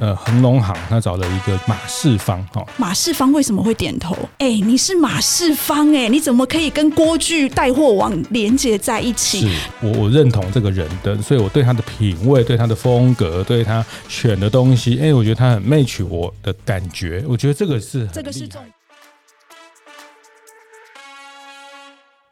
呃，恒隆行他找了一个马世芳，哈，马世芳为什么会点头？哎、欸，你是马世芳，哎，你怎么可以跟锅具带货网连接在一起？是我我认同这个人的，所以我对他的品味、对他的风格、对他选的东西，哎、欸，我觉得他很 match 我的感觉。我觉得这个是这个是重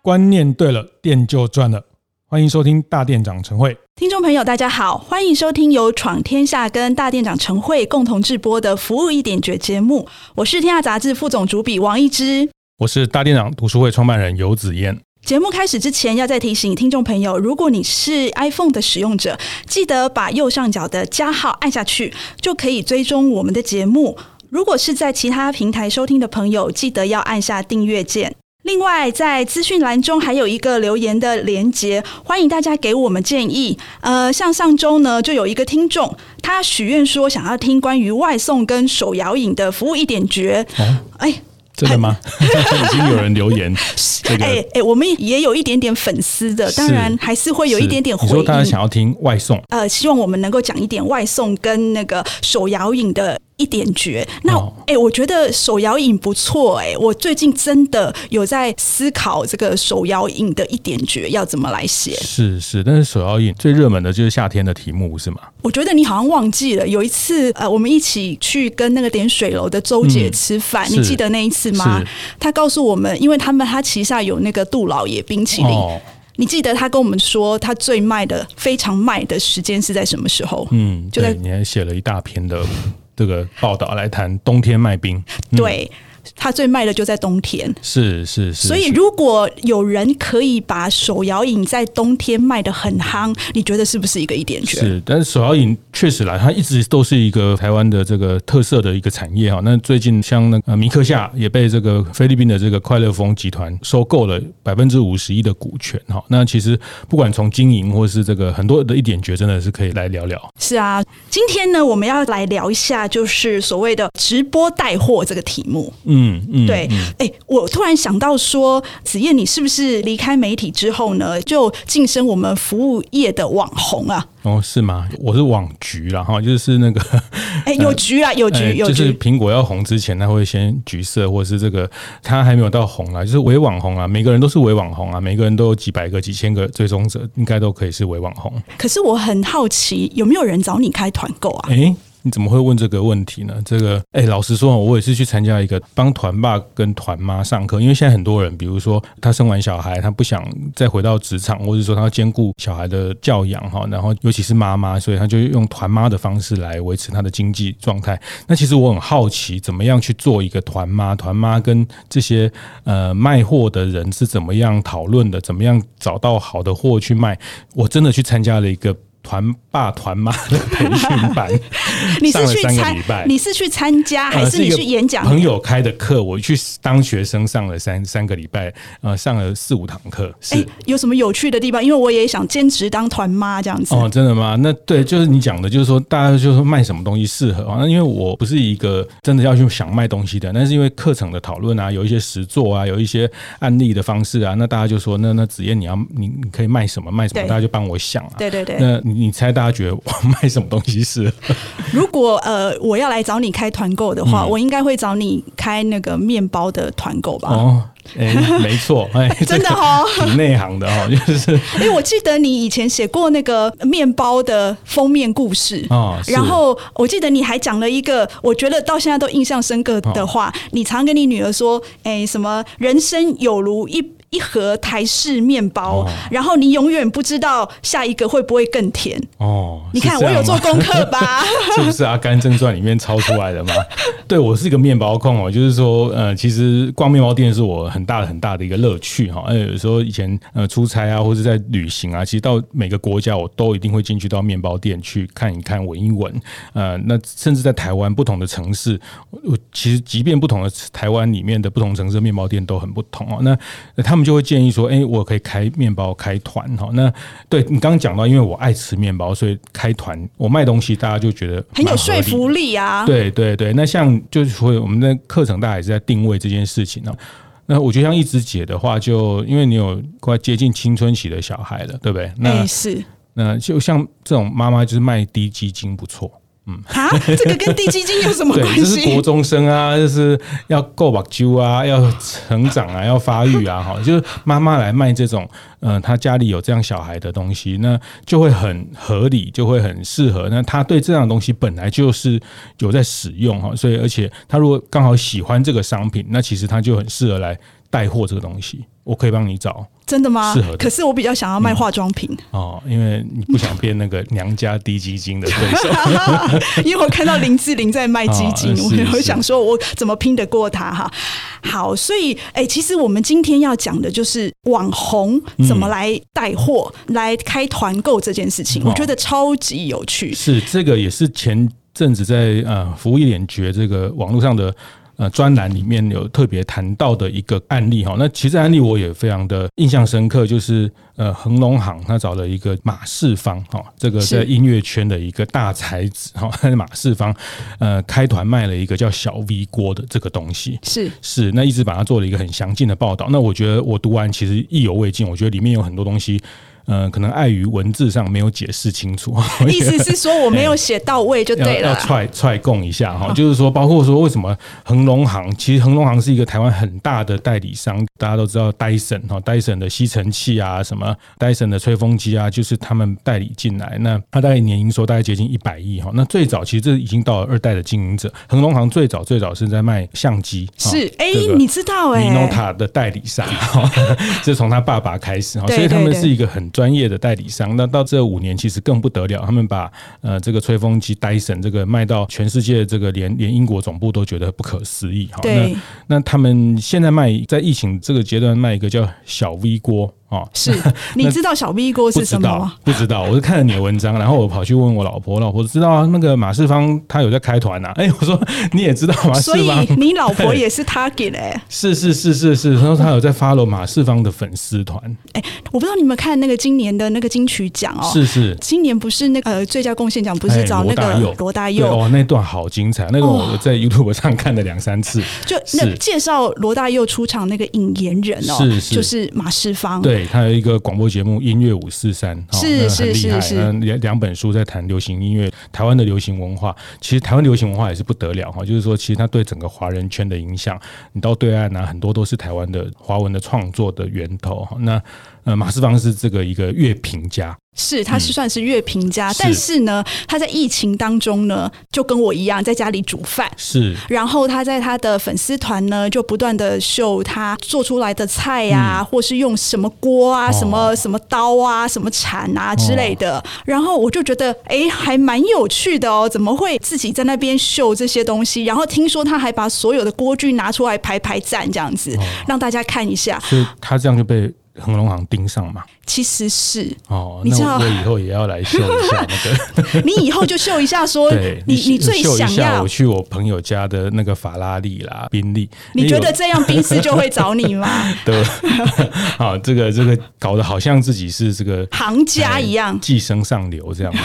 观念对了，店就赚了。欢迎收听大店长晨会，听众朋友大家好，欢迎收听由闯天下跟大店长晨会共同制播的服务一点绝节目。我是天下杂志副总主笔王一之，我是大店长读书会创办人游子彦。节目开始之前，要再提醒听众朋友，如果你是 iPhone 的使用者，记得把右上角的加号按下去，就可以追踪我们的节目。如果是在其他平台收听的朋友，记得要按下订阅键。另外，在资讯栏中还有一个留言的连接，欢迎大家给我们建议。呃，像上周呢，就有一个听众，他许愿说想要听关于外送跟手摇饮的服务一点绝。哦，哎，真的吗？已经有人留言。这个，哎哎，我们也有一点点粉丝的，当然还是会有一点点回应。你说大家想要听外送？呃，希望我们能够讲一点外送跟那个手摇饮的。一点绝，那哎、哦欸，我觉得手摇饮不错哎、欸，我最近真的有在思考这个手摇饮的一点绝要怎么来写。是是，但是手摇饮最热门的就是夏天的题目是吗？我觉得你好像忘记了，有一次呃，我们一起去跟那个点水楼的周姐吃饭，嗯、你记得那一次吗？她告诉我们，因为他们他旗下有那个杜老爷冰淇淋，哦、你记得他跟我们说，他最卖的非常卖的时间是在什么时候？嗯，就在你还写了一大篇的。这个报道来谈冬天卖冰，对。它最卖的就在冬天，是是是。所以如果有人可以把手摇饮在冬天卖的很夯，你觉得是不是一个一点绝？是，但是手摇饮确实来，它一直都是一个台湾的这个特色的一个产业哈。那最近像那个米克夏也被这个菲律宾的这个快乐风集团收购了百分之五十一的股权哈。那其实不管从经营或是这个很多的一点绝，真的是可以来聊聊。是啊，今天呢，我们要来聊一下，就是所谓的直播带货这个题目。嗯。嗯嗯，对，哎、欸，我突然想到说，子燕，你是不是离开媒体之后呢，就晋升我们服务业的网红啊？哦，是吗？我是网橘啦，哈，就是那个，哎、欸，有橘啊，有橘，呃、有橘，就是苹果要红之前，他会先橘色，或者是这个，他还没有到红啊，就是伪网红啊，每个人都是伪网红啊，每个人都有几百个、几千个追踪者，应该都可以是伪网红。可是我很好奇，有没有人找你开团购啊？哎、欸。你怎么会问这个问题呢？这个，哎，老实说，我也是去参加一个帮团爸跟团妈上课，因为现在很多人，比如说他生完小孩，他不想再回到职场，或者说他要兼顾小孩的教养哈，然后尤其是妈妈，所以他就用团妈的方式来维持他的经济状态。那其实我很好奇，怎么样去做一个团妈？团妈跟这些呃卖货的人是怎么样讨论的？怎么样找到好的货去卖？我真的去参加了一个。团爸团妈的培训班，你是去参？你是去参加 还是你去演讲？朋友开的课，我去当学生上了三三个礼拜，呃，上了四五堂课。是、欸、有什么有趣的地方？因为我也想兼职当团妈这样子。哦，真的吗？那对，就是你讲的，就是说大家就是说卖什么东西适合啊？那因为我不是一个真的要去想卖东西的，那是因为课程的讨论啊，有一些实作啊，有一些案例的方式啊，那大家就说，那那子燕你要你你可以卖什么卖什么，大家就帮我想啊。对对对，那你。你猜大家觉得我卖什么东西是？如果呃我要来找你开团购的话，嗯、我应该会找你开那个面包的团购吧？哦，哎、欸，没错，哎、欸，真的哦，挺内行的哦，就是。因为我记得你以前写过那个面包的封面故事哦，然后我记得你还讲了一个，我觉得到现在都印象深刻的话，哦、你常跟你女儿说，哎、欸，什么人生有如一。一盒台式面包，哦、然后你永远不知道下一个会不会更甜哦。你看我有做功课吧？是不是《阿甘正传》里面抄出来的吗？对我是一个面包控哦，就是说，呃，其实逛面包店是我很大很大的一个乐趣哈。有时候以前呃出差啊，或者在旅行啊，其实到每个国家我都一定会进去到面包店去看一看、闻一闻。呃，那甚至在台湾不同的城市，我其实即便不同的台湾里面的不同城市的面包店都很不同哦。那他们就会建议说，哎，我可以开面包开团哈。那对你刚刚讲到，因为我爱吃面包，所以开团我卖东西，大家就觉得很有说服力啊。对对对，那像就是说我们的课程，大家也是在定位这件事情呢。那我觉得像一枝姐的话，就因为你有快接近青春期的小孩了，对不对？那是。那就像这种妈妈，就是卖低基金不错。嗯，啊，这个跟地基金有什么 关系？这是国中生啊，就是要够把揪啊，要成长啊，要发育啊，哈，就是妈妈来卖这种，嗯、呃，他家里有这样小孩的东西，那就会很合理，就会很适合。那他对这样的东西本来就是有在使用哈，所以而且他如果刚好喜欢这个商品，那其实他就很适合来带货这个东西。我可以帮你找。真的吗？适合。可是我比较想要卖化妆品、嗯、哦，因为你不想变那个娘家低基金的对手。因为我看到林志玲在卖基金，哦、我想说我怎么拼得过她哈？好，所以哎、欸，其实我们今天要讲的就是网红怎么来带货、嗯、来开团购这件事情，我觉得超级有趣。是这个也是前阵子在呃服务一点绝这个网络上的。呃，专栏里面有特别谈到的一个案例哈，那其实案例我也非常的印象深刻，就是呃，恒隆行他找了一个马世芳哈，这个在音乐圈的一个大才子哈，马世芳呃开团卖了一个叫小 V 锅的这个东西，是。是，那一直把它做了一个很详尽的报道，那我觉得我读完其实意犹未尽，我觉得里面有很多东西。嗯、呃，可能碍于文字上没有解释清楚，意思是说我没有写到位就对了。要踹踹供一下哈，就是说，包括说为什么恒隆行，其实恒隆行是一个台湾很大的代理商，大家都知道戴森哈，戴森的吸尘器啊，什么戴森的吹风机啊，就是他们代理进来。那他大概年营收大概接近一百亿哈。那最早其实这已经到了二代的经营者，恒隆行最早最早是在卖相机，是哎、欸，你知道哎，Minolta 的代理商，这从他爸爸开始哈，所以他们是一个很。专业的代理商，那到这五年其实更不得了，他们把呃这个吹风机戴森这个卖到全世界，这个连连英国总部都觉得不可思议好。那那他们现在卖在疫情这个阶段卖一个叫小 V 锅。哦，是，你知道小 V 锅是什么吗？不知道，我是看了你的文章，然后我跑去问我老婆，我老婆知道啊，那个马世芳他有在开团呐。哎，我说你也知道马世芳，所以你老婆也是 target 哎。是是是是是，然后他有在 follow 马世芳的粉丝团。哎，我不知道你们看那个今年的那个金曲奖哦，是是，今年不是那个呃最佳贡献奖不是找那个罗大佑哦，那段好精彩，那个我在 YouTube 上看了两三次。就那介绍罗大佑出场那个引言人哦，是是，就是马世芳，对他有一个广。播节目音乐五四三，是是是是，两两本书在谈流行音乐，台湾的流行文化。其实台湾流行文化也是不得了哈，就是说，其实它对整个华人圈的影响，你到对岸呢，很多都是台湾的华文的创作的源头。那呃，马世芳是这个一个乐评家。是，他是算是乐评家，嗯，但是呢，他在疫情当中呢，就跟我一样在家里煮饭。是，然后他在他的粉丝团呢，就不断的秀他做出来的菜呀，啊嗯，或是用什么锅啊，哦，什么什么刀啊，什么铲啊之类的，哦。然后我就觉得，哎，还蛮有趣的哦，怎么会自己在那边秀这些东西？然后听说他还把所有的锅具拿出来排排站，这样子，哦，让大家看一下。所以他这样就被恒隆行盯上嘛。其实是哦，你知道，那我以后也要来秀一下那个。你以后就秀一下，说你你最想要。我去我朋友家的那个法拉利啦、宾利。你觉得这样宾士就会找你吗？对，好，这个这个搞得好像自己是这个行家一样，寄生上流这样子。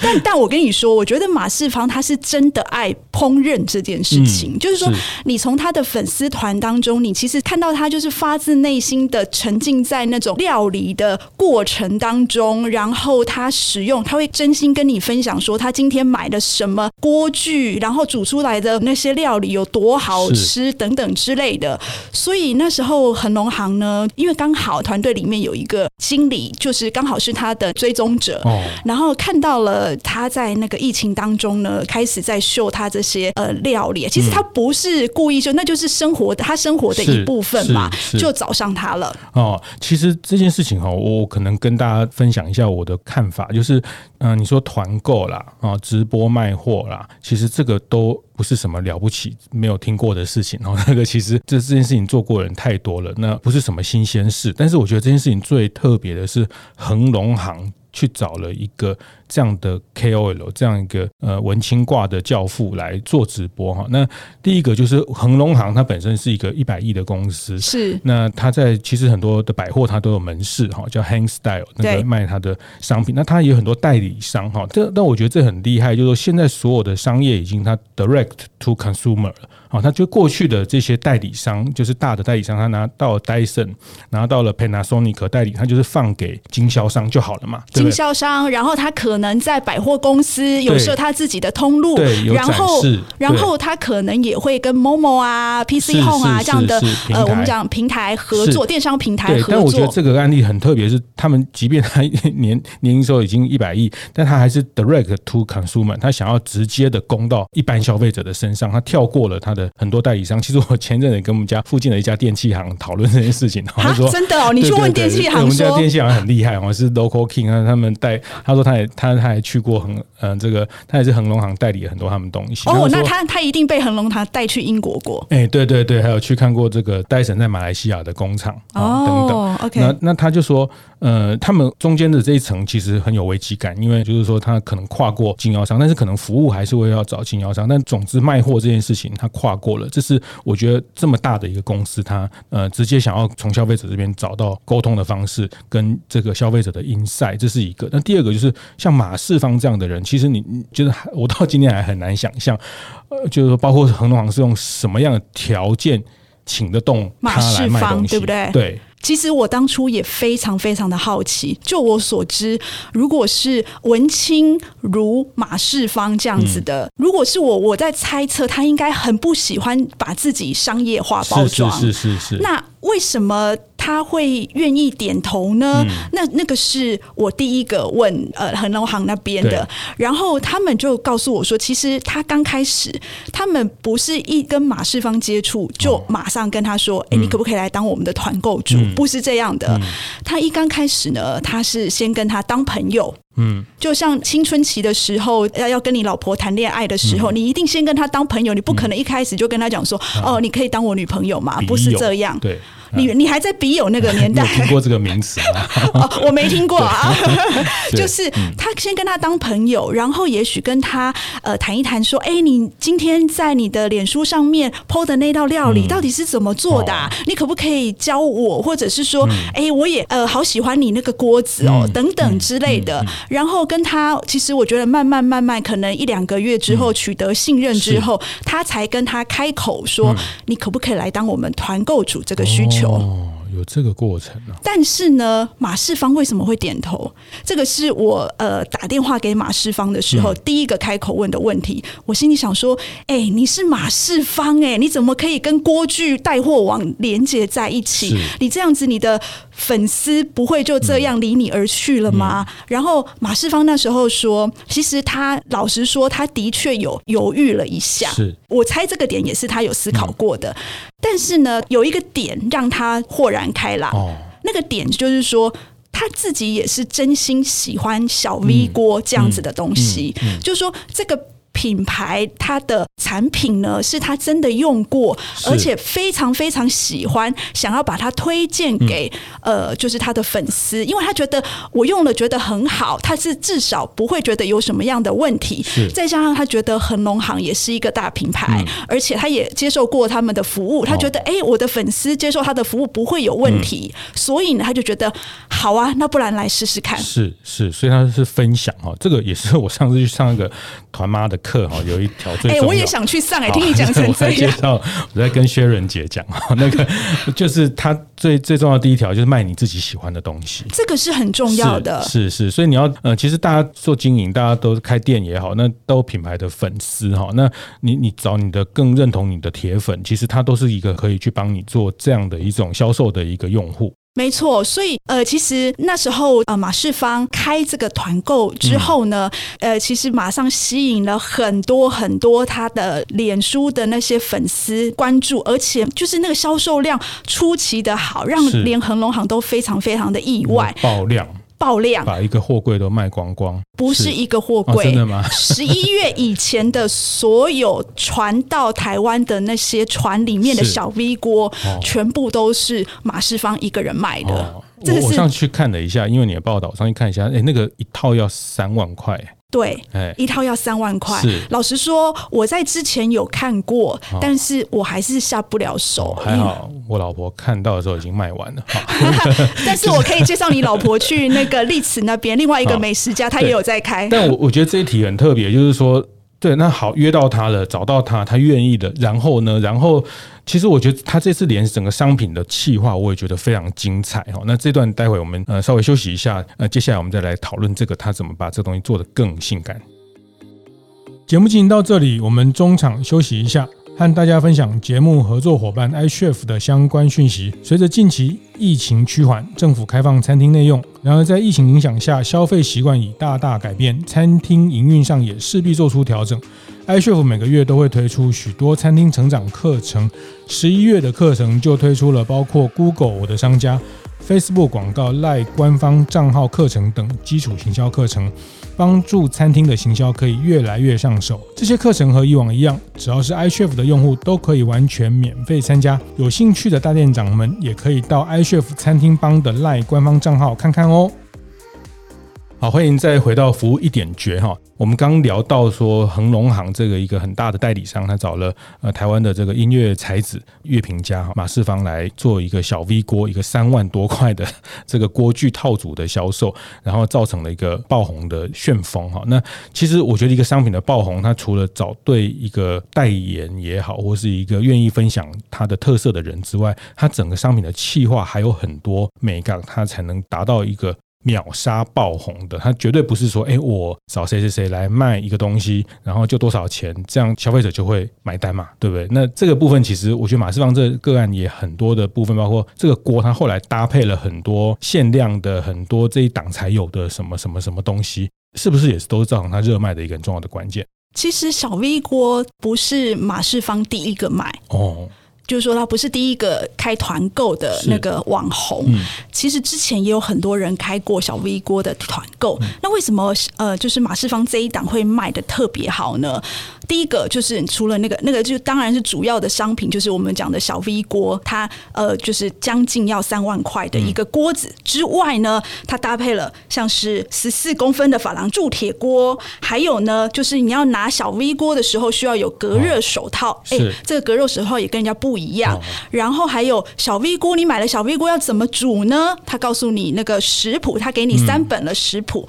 但但我跟你说，我觉得马世芳他是真的爱烹饪这件事情，嗯、就是说，是你从他的粉丝团当中，你其实看到他就是发自内心的沉浸在那种。料理的过程当中，然后他使用，他会真心跟你分享说，他今天买了什么锅具，然后煮出来的那些料理有多好吃等等之类的。所以那时候恒隆行呢，因为刚好团队里面有一个经理，就是刚好是他的追踪者，哦，然后看到了他在那个疫情当中呢，开始在秀他这些呃料理。其实他不是故意秀，那就是生活的他生活的一部分嘛，就找上他了。哦，其实。这件事情哈，我可能跟大家分享一下我的看法，就是嗯、你说团购啦啊，直播卖货啦，其实这个都不是什么了不起、没有听过的事情哦。那个其实这这件事情做过的人太多了，那不是什么新鲜事。但是我觉得这件事情最特别的是恒隆行去找了一个。这样的 KOL，这样一个呃文青挂的教父来做直播哈。那第一个就是恒隆行，它本身是一个一百亿的公司，是。那它在其实很多的百货它都有门市哈，叫 Hang Style 那个卖它的商品。那它也有很多代理商哈。这但我觉得这很厉害，就是说现在所有的商业已经它 Direct to Consumer 了啊。他就过去的这些代理商，就是大的代理商，他拿到了 Dyson，拿到了 Panasonic 代理，他就是放给经销商就好了嘛。经销商，然后他可能。在百货公司有设他自己的通路，然后然后他可能也会跟 Momo 啊、PC Home 啊这样的呃，我们讲平台合作，电商平台合作。但我觉得这个案例很特别，是他们即便他年年营收已经一百亿，但他还是 Direct to Consumer，他想要直接的攻到一般消费者的身上，他跳过了他的很多代理商。其实我前阵子跟我们家附近的一家电器行讨论这件事情，他说真的哦，你去问电器行，我们家电器行很厉害哦，是 Local King 啊，他们带他说他也他。他还去过恒，嗯、呃，这个他也是恒隆行代理了很多他们东西。哦，那他他一定被恒隆行带去英国过。哎、欸，对对对，还有去看过这个戴森在马来西亚的工厂哦，等等。OK，那那他就说，呃，他们中间的这一层其实很有危机感，因为就是说他可能跨过经销商，但是可能服务还是会要找经销商。但总之卖货这件事情他跨过了，这是我觉得这么大的一个公司，他呃直接想要从消费者这边找到沟通的方式，跟这个消费者的 insight，这是一个。那第二个就是像马世芳这样的人，其实你就是我到今天还很难想象，呃，就是说包括恒隆行是用什么样的条件请得动他来卖东西，对不对？对。其实我当初也非常非常的好奇，就我所知，如果是文青如马世芳这样子的，嗯、如果是我，我在猜测他应该很不喜欢把自己商业化包装，是是是是，是。那为什么？他会愿意点头呢？嗯、那那个是我第一个问呃恒隆行那边的，然后他们就告诉我说，其实他刚开始，他们不是一跟马世芳接触就马上跟他说，哎、哦，你可不可以来当我们的团购主？嗯、不是这样的，嗯、他一刚开始呢，他是先跟他当朋友。嗯，就像青春期的时候，要要跟你老婆谈恋爱的时候，嗯、你一定先跟她当朋友，你不可能一开始就跟她讲说，嗯、哦，你可以当我女朋友吗？不是这样，对。你你还在笔友那个年代？听过这个名词吗？哦，我没听过啊。就是他先跟他当朋友，然后也许跟他呃谈一谈，说：“哎，你今天在你的脸书上面 PO 的那道料理到底是怎么做的？你可不可以教我？或者是说，哎，我也呃好喜欢你那个锅子哦，等等之类的。然后跟他，其实我觉得慢慢慢慢，可能一两个月之后取得信任之后，他才跟他开口说：你可不可以来当我们团购主这个需求？哦，有这个过程啊。但是呢，马世芳为什么会点头？这个是我呃打电话给马世芳的时候、嗯、第一个开口问的问题。我心里想说，哎、欸，你是马世芳哎、欸，你怎么可以跟锅具带货网连接在一起？你这样子，你的。粉丝不会就这样离你而去了吗？嗯、然后马世芳那时候说，其实他老实说，他的确有犹豫了一下。是我猜这个点也是他有思考过的。嗯、但是呢，有一个点让他豁然开朗。哦、那个点就是说，他自己也是真心喜欢小 V 锅这样子的东西。嗯嗯嗯、就是说这个。品牌它的产品呢，是他真的用过，而且非常非常喜欢，想要把它推荐给、嗯、呃，就是他的粉丝，因为他觉得我用了觉得很好，他是至少不会觉得有什么样的问题。再加上他觉得恒隆行也是一个大品牌，嗯、而且他也接受过他们的服务，他觉得哎、哦欸，我的粉丝接受他的服务不会有问题，嗯、所以呢，他就觉得好啊，那不然来试试看。是是，所以他是分享哈，这个也是我上次去上一个团妈的课哈，有一条最重要。哎，我也想去上哎，听你讲成 这样。我在介绍，我在跟薛仁杰讲哈，那个就是他最最重要的第一条就是卖你自己喜欢的东西，这个是很重要的。是是，所以你要呃，其实大家做经营，大家都开店也好，那都品牌的粉丝哈，那你你找你的更认同你的铁粉，其实他都是一个可以去帮你做这样的一种销售的一个用户。没错，所以呃，其实那时候呃，马世芳开这个团购之后呢，嗯、呃，其实马上吸引了很多很多他的脸书的那些粉丝关注，而且就是那个销售量出奇的好，让连恒隆行都非常非常的意外，爆量。爆量，把一个货柜都卖光光，不是一个货柜，哦，真的吗？十一月以前的所有传到台湾的那些船里面的 小 V 锅，哦，全部都是马世芳一个人卖的。哦，这个我上去看了一下，因为你的报道，上去看一下，哎，那个一套要三万块。对，一套要三万块。老实说，我在之前有看过，但是我还是下不了手。还好，我老婆看到的时候已经卖完了。但是我可以介绍你老婆去那个丽池那边另外一个美食家，他也有在开。但我我觉得这一题很特别，就是说。对，那好，约到他了，找到他，他愿意的。然后呢，然后其实我觉得他这次连整个商品的企划，我也觉得非常精彩哦。那这段待会我们呃稍微休息一下，呃，接下来我们再来讨论这个他怎么把这东西做得更性感。节目进行到这里，我们中场休息一下。和大家分享节目合作伙伴 iChef 的相关讯息。随着近期疫情趋缓，政府开放餐厅内用，然而在疫情影响下，消费习惯已大大改变，餐厅营运上也势必做出调整。iChef 每个月都会推出许多餐厅成长课程，十一月的课程就推出了包括 Google 我的商家。Facebook 广告、赖官方账号课程等基础行销课程，帮助餐厅的行销可以越来越上手。这些课程和以往一样，只要是 iChef 的用户都可以完全免费参加。有兴趣的大店长们也可以到 iChef 餐厅帮的 Line 官方账号看看哦。好，欢迎再回到服务一点绝哈。我们刚聊到说，恒隆行这个一个很大的代理商，他找了呃台湾的这个音乐才子乐评家哈马世芳来做一个小 V 锅，一个三万多块的这个锅具套组的销售，然后造成了一个爆红的旋风哈。那其实我觉得一个商品的爆红，它除了找对一个代言也好，或是一个愿意分享它的特色的人之外，它整个商品的企划还有很多美感，它才能达到一个。秒杀爆红的，它绝对不是说，哎，我找谁谁谁来卖一个东西，然后就多少钱，这样消费者就会买单嘛，对不对？那这个部分其实，我觉得马世芳这个案也很多的部分，包括这个锅，它后来搭配了很多限量的、很多这一档才有的什么什么什么东西，是不是也是都是造成它热卖的一个很重要的关键？其实小 V 锅不是马世芳第一个卖哦。就是说，他不是第一个开团购的那个网红。嗯、其实之前也有很多人开过小 V 锅的团购。嗯、那为什么呃，就是马世芳这一档会卖的特别好呢？第一个就是除了那个那个，就当然是主要的商品，就是我们讲的小 V 锅，它呃就是将近要三万块的一个锅子之外呢，它搭配了像是十四公分的珐琅铸铁锅，还有呢，就是你要拿小 V 锅的时候需要有隔热手套。哎、哦欸，这个隔热手套也跟人家不一样。哦、然后还有小 V 锅，你买了小 V 锅要怎么煮呢？他告诉你那个食谱，他给你三本的食谱，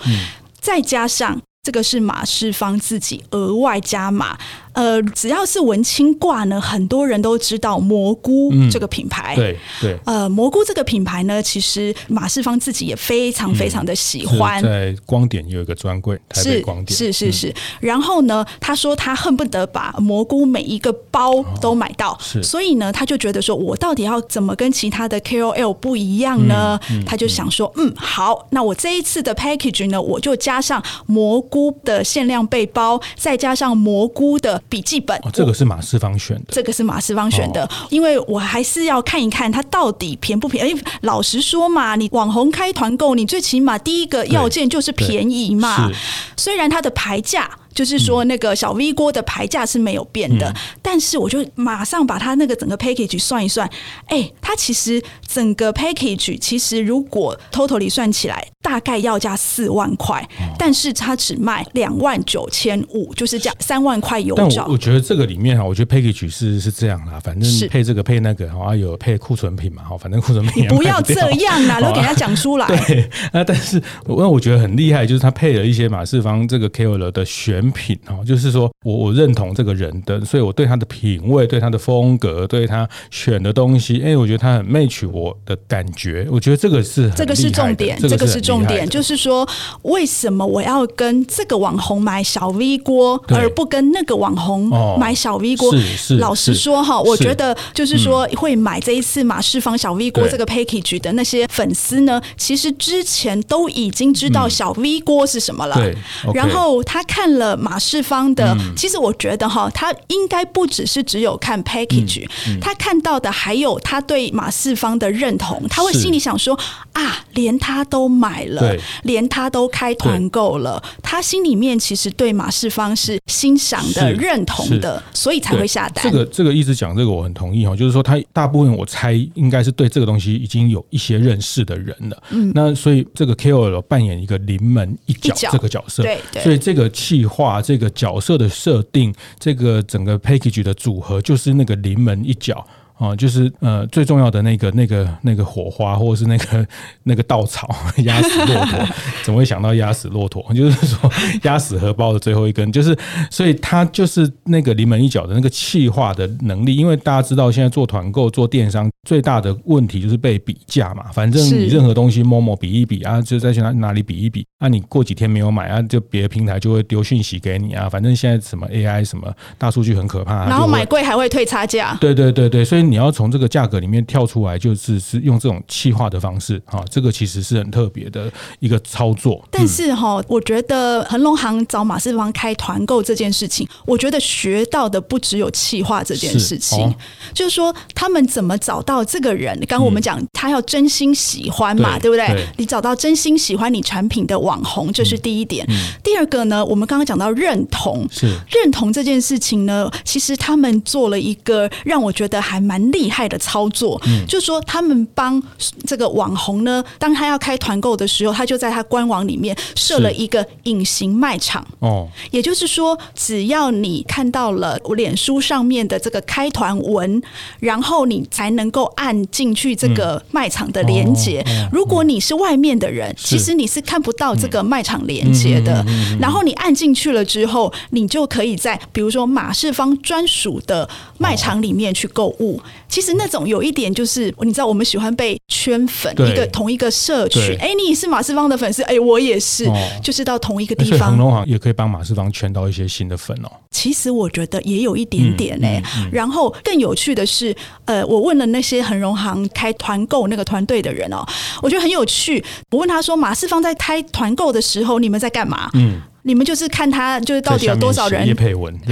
再加上这个是马世芳自己额外加码。呃，只要是文青挂呢，很多人都知道蘑菇这个品牌。嗯、对对。呃，蘑菇这个品牌呢，其实马世芳自己也非常非常的喜欢。嗯、在光点有一个专柜，台北光点。是是是是。嗯、然后呢，他说他恨不得把蘑菇每一个包都买到。哦、是。所以呢，他就觉得说，我到底要怎么跟其他的 KOL 不一样呢？他就想说，嗯，好，那我这一次的 package 呢，我就加上蘑菇的限量背包，再加上蘑菇的。笔记本，哦，这个是马斯方选的，这个是马斯方选的，因为我还是要看一看它到底便不便宜。老实说嘛，你网红开团购，你最起码第一个要件就是便宜嘛。虽然它的牌价。就是说，那个小 V 锅的牌价是没有变的，嗯、但是我就马上把它那个整个 package 算一算，哎、欸，它其实整个 package 其实如果 totally 算起来，大概要价四万块，哦、但是它只卖两万九千五，就是这样三万块有找。但我觉得这个里面哈，我觉得 package 是是这样啦，反正配这个配那个，好像有配库存品嘛，哈，反正库存品。你不要这样啦，都给他讲出来。对，那但是 我我觉得很厉害，就是他配了一些马世芳这个 KOL 的选选品哦，就是说我我认同这个人的，所以我对他的品味、对他的风格、对他选的东西，哎，我觉得他很 match 我的感觉。我觉得这个是这个是重点，这个是重点，就是说为什么我要跟这个网红买小 V 锅，而不跟那个网红买小 V 锅？是是，老实说哈，我觉得就是说会买这一次马世芳小 V 锅这个 package 的那些粉丝呢，其实之前都已经知道小 V 锅是什么了。对，然后他看了马世芳的，其实我觉得哈，他应该不只是只有看 package，他看到的还有他对马世芳的认同，他会心里想说啊，连他都买了，连他都开团购了，他心里面其实对马世芳是欣赏的、认同的，所以才会下单。这个这个一直讲这个我很同意哈，就是说他大部分我猜应该是对这个东西已经有一些认识的人了。嗯，那所以这个 KOL 扮演一个临门一脚这个角色，对，所以这个企划、这个角色的设定、这个整个 package 的组合，就是那个临门一脚。啊，就是呃，最重要的那个、那个、那个火花，或者是那个那个稻草压死骆驼，怎么会想到压死骆驼？就是说压死荷包的最后一根，就是所以他就是那个临门一脚的那个气化的能力。因为大家知道，现在做团购、做电商最大的问题就是被比价嘛。反正你任何东西摸摸比一比啊，就再去哪哪里比一比啊，你过几天没有买啊，就别的平台就会丢讯息给你啊。反正现在什么 AI 什么大数据很可怕，然后买贵还会退差价。对对对对，所以。你要从这个价格里面跳出来，就是是用这种气化的方式哈，这个其实是很特别的一个操作。但是哈，我觉得恒隆行找马世芳开团购这件事情，我觉得学到的不只有气化这件事情，是哦、就是说他们怎么找到这个人。刚刚我们讲他要真心喜欢嘛，对，对不对，对？你找到真心喜欢你产品的网红，这是第一点。第二个呢，我们刚刚讲到认同，是认同这件事情呢，其实他们做了一个让我觉得还蛮。蛮厉害的操作，嗯，就是说他们帮这个网红呢，当他要开团购的时候，他就在他官网里面设了一个隐形卖场。哦，也就是说，只要你看到了脸书上面的这个开团文，然后你才能够按进去这个卖场的连接。如果你是外面的人，其实你是看不到这个卖场连接的。然后你按进去了之后，你就可以在比如说马世芳专属的卖场里面去购物。其实那种有一点就是，你知道，我们喜欢被圈粉，一个同一个社群。哎，你是马世芳的粉丝，哎，我也是，哦，就是到同一个地方。恒隆行也可以帮马世芳圈到一些新的粉哦。其实我觉得也有一点点嘞，欸嗯嗯嗯。然后更有趣的是，呃，我问了那些恒隆行开团购那个团队的人哦，我觉得很有趣。我问他说，马世芳在开团购的时候，你们在干嘛？嗯。你们就是看他就是到底有多少人？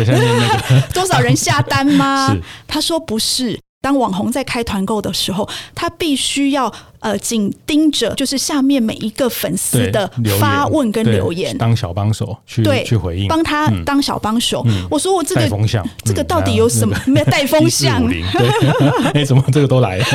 多少人下单吗？他说不是。当网红在开团购的时候，他必须要。呃，紧盯着就是下面每一个粉丝的发问跟留言，当小帮手去对去回应，帮他当小帮手、嗯。我说我这个风向，这个到底有什么？没有带风向？哎、欸，怎么这个都来了？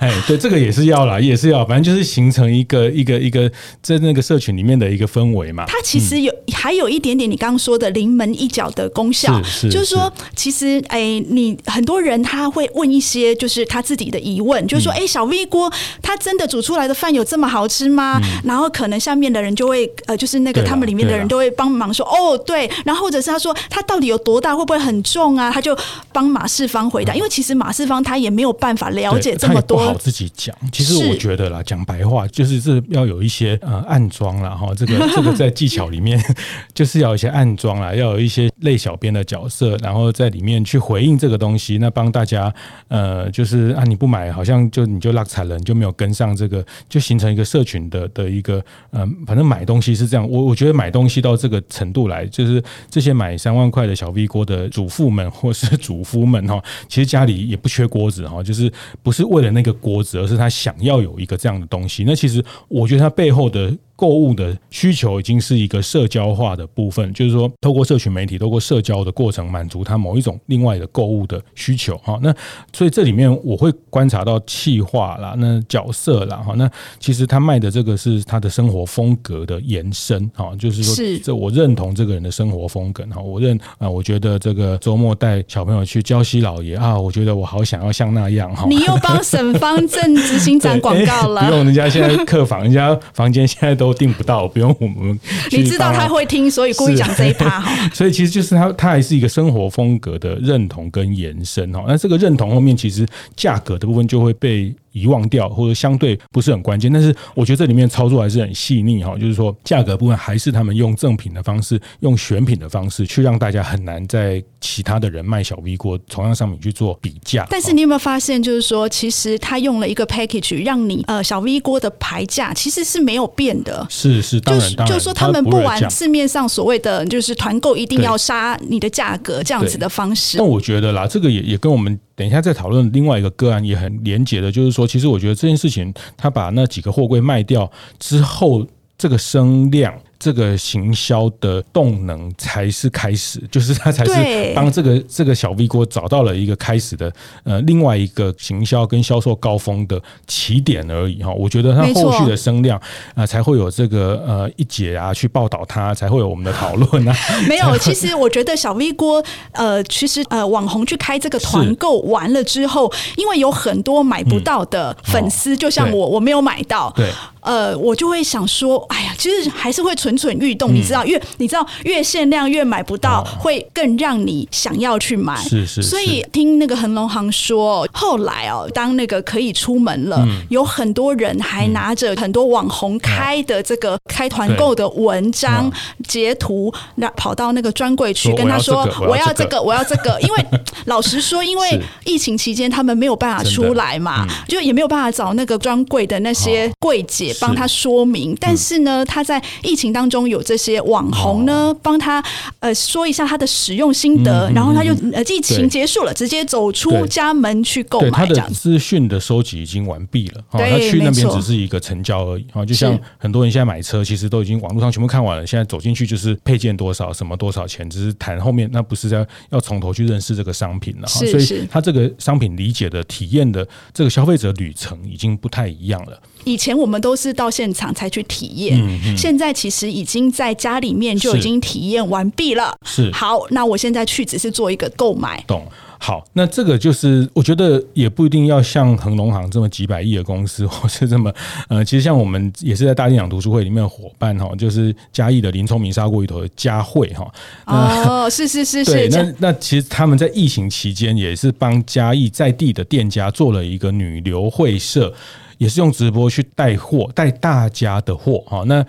哎，对，这个也是要啦，也是要，反正就是形成一个一个一个在那个社群里面的一个氛围嘛。它其实有、嗯、还有一点点你刚刚说的临门一脚的功效，就是说，其实哎、欸，你很多人他会问一些就是他自己的疑问，就是说，哎、欸，小 V 锅他真。真的煮出来的饭有这么好吃吗？嗯、然后可能下面的人就会呃，就是那个他们里面的人都会帮忙说哦，对。然后或者是他说他到底有多大，会不会很重啊？他就帮马世芳回答，因为其实马世芳他也没有办法了解这么多，不好自己讲。其实我觉得啦，讲白话就是这要有一些呃暗装啦。哈。这个 这个在技巧里面 就是要有一些暗装啦，要有一些类小编的角色，然后在里面去回应这个东西，那帮大家呃，就是啊你不买，好像就你就落惨了，你就没有跟上。像这个就形成一个社群的的一个嗯，反正买东西是这样。我我觉得买东西到这个程度来，就是这些买三万块的小 V 锅的主妇们 或是主夫们哈，其实家里也不缺锅子哈，就是不是为了那个锅子，而是他想要有一个这样的东西。那其实我觉得他背后的。购物的需求已经是一个社交化的部分，就是说，透过社群媒体，透过社交的过程，满足他某一种另外的购物的需求哈。那所以这里面我会观察到气化啦，那角色啦哈，那其实他卖的这个是他的生活风格的延伸哈，就是说，这我认同这个人的生活风格哈，我认啊，我觉得这个周末带小朋友去礁溪老爷啊，我觉得我好想要像那样哈。你又帮沈方正执行长 广告了，不用，人家现在客房，人家房间现在都。后订不到，不用我们。你知道他会听，所以故意讲这一趴 哈。所以其实就是他，他还是一个生活风格的认同跟延伸哈。那这个认同后面，其实价格的部分就会被。遗忘掉或者相对不是很关键，但是我觉得这里面操作还是很细腻哈，就是说价格部分还是他们用赠品的方式，用选品的方式去让大家很难在其他的人卖小 V 锅同样商品去做比价。但是你有没有发现，就是说其实他用了一个 package 让你呃小 V 锅的牌价其实是没有变的，是是，当然当然，就是说他们不玩市面上所谓的就是团购一定要杀你的价格这样子的方式。那我觉得啦，这个也也跟我们。等一下再讨论另外一个个案也很连结的，就是说，其实我觉得这件事情，他把那几个货柜卖掉之后，这个声量。这个行销的动能才是开始，就是 它才是帮这个这个小 V 锅找到了一个开始的呃另外一个行销跟销售高峰的起点而已哈。我觉得它后续的声量啊才会有这个呃一姐啊去报道它，才会有我们的讨论啊。没有，其实我觉得小 V 锅呃其实呃网红去开这个团购完了之后，因为有很多买不到的粉丝，就像我我没有买到，对，呃我就会想说，哎呀，其实还是会。蠢蠢欲动，你知道越你知道越限量越买不到，会更让你想要去买。是是。所以听那个恒隆行说，后来哦，当那个可以出门了，有很多人还拿着很多网红开的这个开团购的文章截图，那跑到那个专柜去跟他说：“我要这个，我要这个。”因为老实说，因为疫情期间他们没有办法出来嘛，就也没有办法找那个专柜的那些柜姐帮他说明。但是呢，他在疫情当当中有这些网红呢，帮他呃说一下他的使用心得，然后他就呃疫情结束了，直接走出家门去购买。他的资讯的收集已经完毕了，他去那边只是一个成交而已。就像很多人现在买车，其实都已经网络上全部看完了，现在走进去就是配件多少，什么多少钱，只是谈后面，那不是要要从头去认识这个商品了。所以他这个商品理解的体验的这个消费者旅程已经不太一样了。以前我们都是到现场才去体验，现在其实。已经在家里面就已经体验完毕了。是好，那我现在去只是做一个购买。懂。好，那这个就是我觉得也不一定要像恒隆行这么几百亿的公司，或是这么呃，其实像我们也是在大店长读书会里面的伙伴哈，就是嘉义的林聪明砂锅鱼头的嘉慧哈。哦，是是是是。对，那那其实他们在疫情期间也是帮嘉义在地的店家做了一个女流会社，也是用直播去带货，带大家的货哈。那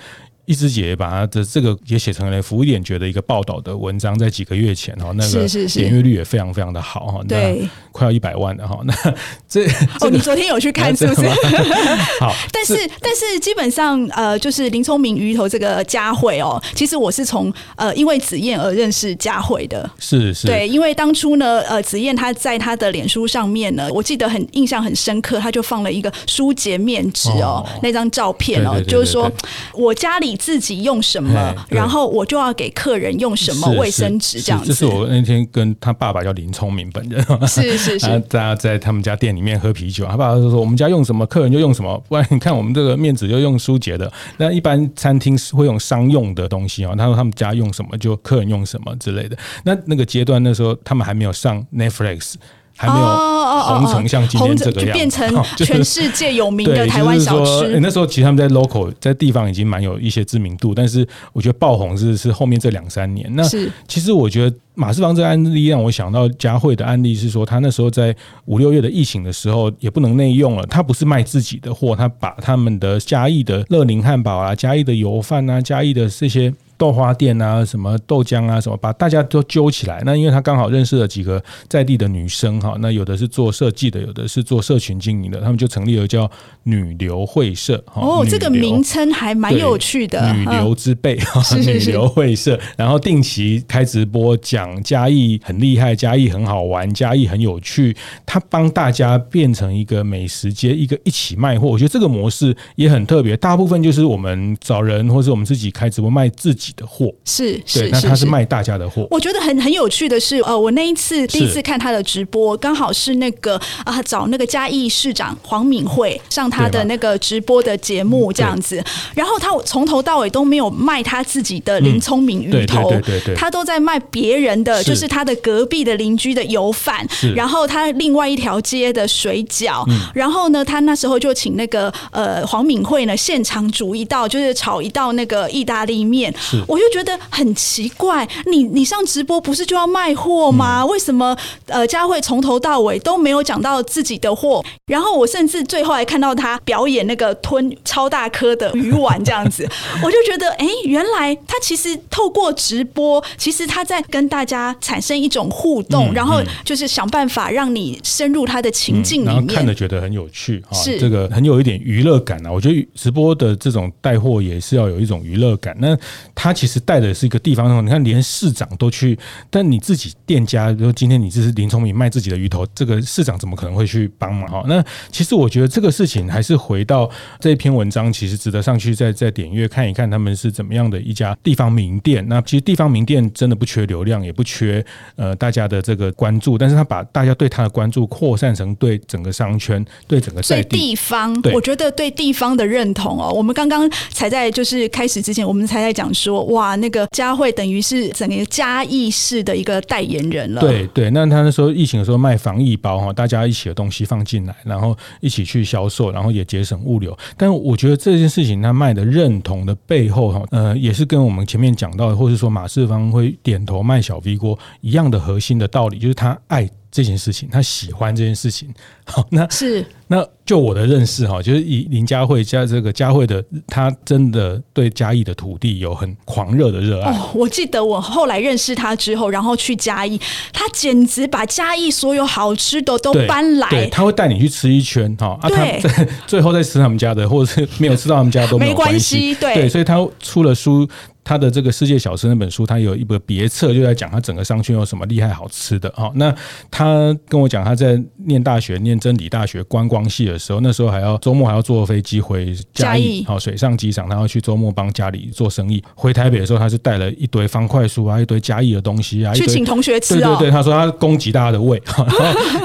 一枝姐把她的这个也写成了服务点觉得一个报道的文章，在几个月前哈，那个点阅率也非常非常的好哈，对，快要一百万了哈。那 这哦，你昨天有去看 是不是？好，但是但是基本上呃，就是林聪明鱼头这个佳慧哦，其实我是从呃因为子燕而认识佳慧的，是是，对，因为当初呢呃子燕她在她的脸书上面呢，我记得很印象很深刻，她就放了一个舒洁面纸哦那张照片哦，就是说我家里。自己用什么，然后我就要给客人用什么卫生纸，这样子。这是我那天跟他爸爸叫林聪明本人，是是是，大家在他们家店里面喝啤酒，他爸爸就说我们家用什么，客人就用什么。不然你看我们这个面子就用舒洁的，那一般餐厅是会用商用的东西哦。他说他们家用什么，就客人用什么之类的。那那个阶段那时候他们还没有上 Netflix。还没有红成像今天这个样子，变成 全世界有名的台湾小吃。欸、那时候其实他们在 local 在地方已经蛮有一些知名度，但是我觉得爆红是是后面这两三年。那其实我觉得马世芳这个案例让我想到佳慧的案例是说，他那时候在五六月的疫情的时候也不能内用了，他不是卖自己的货，他把他们的嘉义的乐宁汉堡啊、嘉义的油饭啊、嘉义的这些。豆花店啊，什么豆浆啊，什么把大家都揪起来。那因为他刚好认识了几个在地的女生哈，那有的是做设计的，有的是做社群经营的，他们就成立了叫女流会社。哦，这个名称还蛮有趣的，女流之辈女流会社。然后定期开直播讲嘉义很厉害，嘉义很好玩，嘉义很有趣。他帮大家变成一个美食街，一个一起卖货。我觉得这个模式也很特别。大部分就是我们找人，或是我们自己开直播卖自己。己的货，是是，对，那他是卖大家的货。我觉得很很有趣的是，呃，我那一次第一次看他的直播，刚好是那个啊，找那个嘉义市长黄敏惠上他的那个直播的节目这样子，然后他从头到尾都没有卖他自己的林聪明鱼头，对对对，他都在卖别人的，就是他的隔壁的邻居的油饭，然后他另外一条街的水饺，然后呢，他那时候就请那个呃黄敏惠呢现场煮一道，就是炒一道那个意大利面，我就觉得很奇怪，你你上直播不是就要卖货吗？为什么呃佳慧从头到尾都没有讲到自己的货？然后我甚至最后还看到他表演那个吞超大颗的鱼丸这样子，我就觉得哎，原来他其实透过直播，其实他在跟大家产生一种互动，然后就是想办法让你深入他的情境里面，然后看着觉得很有趣啊，是这个很有一点娱乐感啊。我觉得直播的这种带货也是要有一种娱乐感。那他其实带的是一个地方，你看连市长都去，但你自己店家，比如今天你这是林聪明卖自己的鱼头，这个市长怎么可能会去帮忙哈？那其实我觉得这个事情还是回到这篇文章，其实值得上去再再点阅看一看他们是怎么样的一家地方名店。那其实地方名店真的不缺流量，也不缺呃大家的这个关注，但是他把大家对他的关注扩散成对整个商圈、对整个在地，地方。我觉得对地方的认同哦，我们刚刚才在就是开始之前，我们才在讲说，哇，那个佳慧等于是整个嘉义市的一个代言人了。对对，那他那时候疫情的时候卖防疫包哈，大家一起的东西放进来，然后一起去销售，然后也节省物流。但我觉得这件事情他卖的认同的背后哈，呃，也是跟我们前面讲到的，或是说马世芳会点头卖小 V 锅一样的核心的道理，就是他爱这件事情，他喜欢这件事情。好，那是。那就我的认识哈，就是以林佳慧加这个佳慧的，他真的对嘉义的土地有很狂热的热爱。哦，我记得我后来认识他之后，然后去嘉义，他简直把嘉义所有好吃的都搬来。对，他会带你去吃一圈哈，啊，他 最后再吃他们家的，或者是没有吃到他们家都没有关系。对对，所以他出了书，他的这个世界小吃那本书，他有一本别册，就在讲他整个商圈有什么厉害好吃的。好，那他跟我讲他在念大学，念真理大学观光系的时候，那时候还要周末还要坐飞机回嘉义，好水上机场，他要去周末帮家里做生意。回台北的时候，他是带了一堆方块酥啊，一堆嘉义的东西啊，去请同学吃。对对对，他说他供给大家的胃，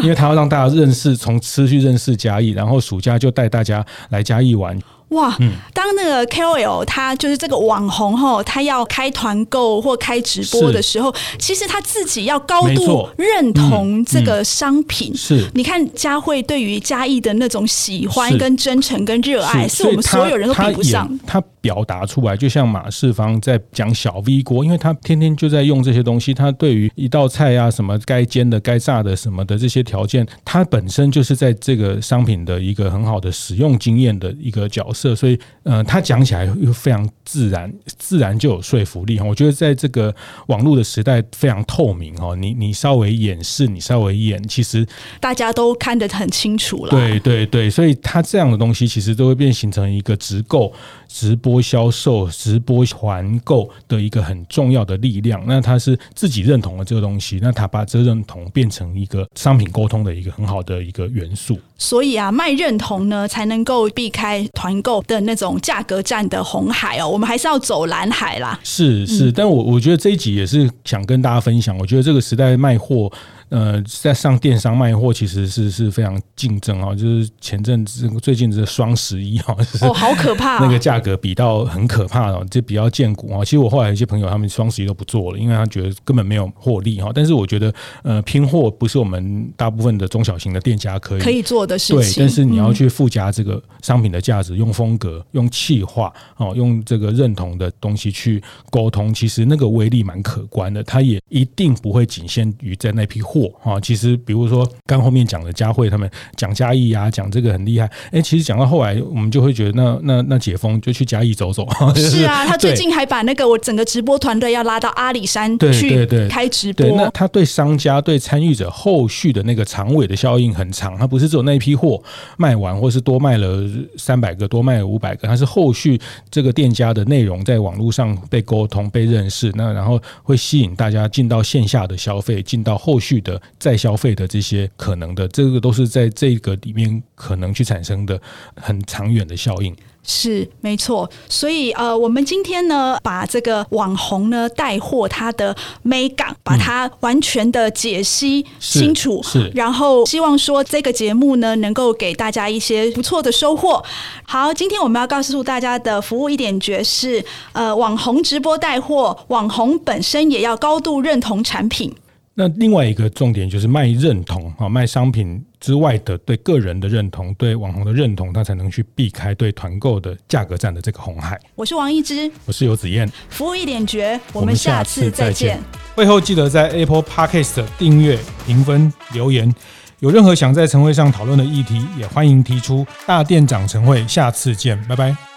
因为他要让大家认识，从吃去认识嘉义，然后暑假就带大家来嘉义玩。哇！当那个 KOL 他就是这个网红哈，他要开团购或开直播的时候，其实他自己要高度认同这个商品。是，你看佳慧对于嘉义的那种喜欢、跟真诚、跟热爱，是我们所有人都比不上。他表达出来，就像马世芳在讲小 V 锅，因为他天天就在用这些东西，他对于一道菜啊，什么该煎的、该炸的什么的这些条件，他本身就是在这个商品的一个很好的使用经验的一个角色。所以，呃，他讲起来又非常自然，自然就有说服力哈。我觉得在这个网络的时代，非常透明哈。你你稍微掩饰，你稍微演，其实大家都看得很清楚了。对对对，所以他这样的东西，其实都会变形成一个直购。直播销售、直播团购的一个很重要的力量，那他是自己认同了这个东西，那他把这认同变成一个商品沟通的一个很好的一个元素。所以啊，卖认同呢，才能够避开团购的那种价格战的红海哦。我们还是要走蓝海啦。是是，但我我觉得这一集也是想跟大家分享，我觉得这个时代卖货。呃，在上电商卖货其实是是非常竞争啊，就是前阵子最近这双十一哈，哦，好可怕，那个价格比到很可怕哦，就比较见骨啊。其实我后来有一些朋友他们双十一都不做了，因为他觉得根本没有获利哈。但是我觉得，呃，拼货不是我们大部分的中小型的店家可以可以做的事情。对，但是你要去附加这个商品的价值，用风格、用气化哦，用这个认同的东西去沟通，其实那个威力蛮可观的。它也一定不会仅限于在那批货。啊，其实比如说刚后面讲的佳慧他们讲嘉义啊，讲这个很厉害。哎，其实讲到后来，我们就会觉得那那那解封就去嘉义走走。是啊，他最近还把那个我整个直播团队要拉到阿里山去开直播。那他对商家对参与者后续的那个长尾的效应很长，他不是只有那一批货卖完，或是多卖了三百个，多卖了五百个，他是后续这个店家的内容在网络上被沟通、被认识，那然后会吸引大家进到线下的消费，进到后续的。再消费的这些可能的，这个都是在这个里面可能去产生的很长远的效应。是没错，所以呃，我们今天呢，把这个网红呢带货它的美感，把它完全的解析清楚，是，是然后希望说这个节目呢，能够给大家一些不错的收获。好，今天我们要告诉大家的服务一点诀是，呃，网红直播带货，网红本身也要高度认同产品。那另外一个重点就是卖认同啊，卖商品之外的对个人的认同，对网红的认同，他才能去避开对团购的价格战的这个红海。我是王一之，我是游子燕，服务一点绝，我们下次再见。会后记得在 Apple Podcast 订阅、评分、留言。有任何想在晨会上讨论的议题，也欢迎提出。大店长晨会，下次见，拜拜。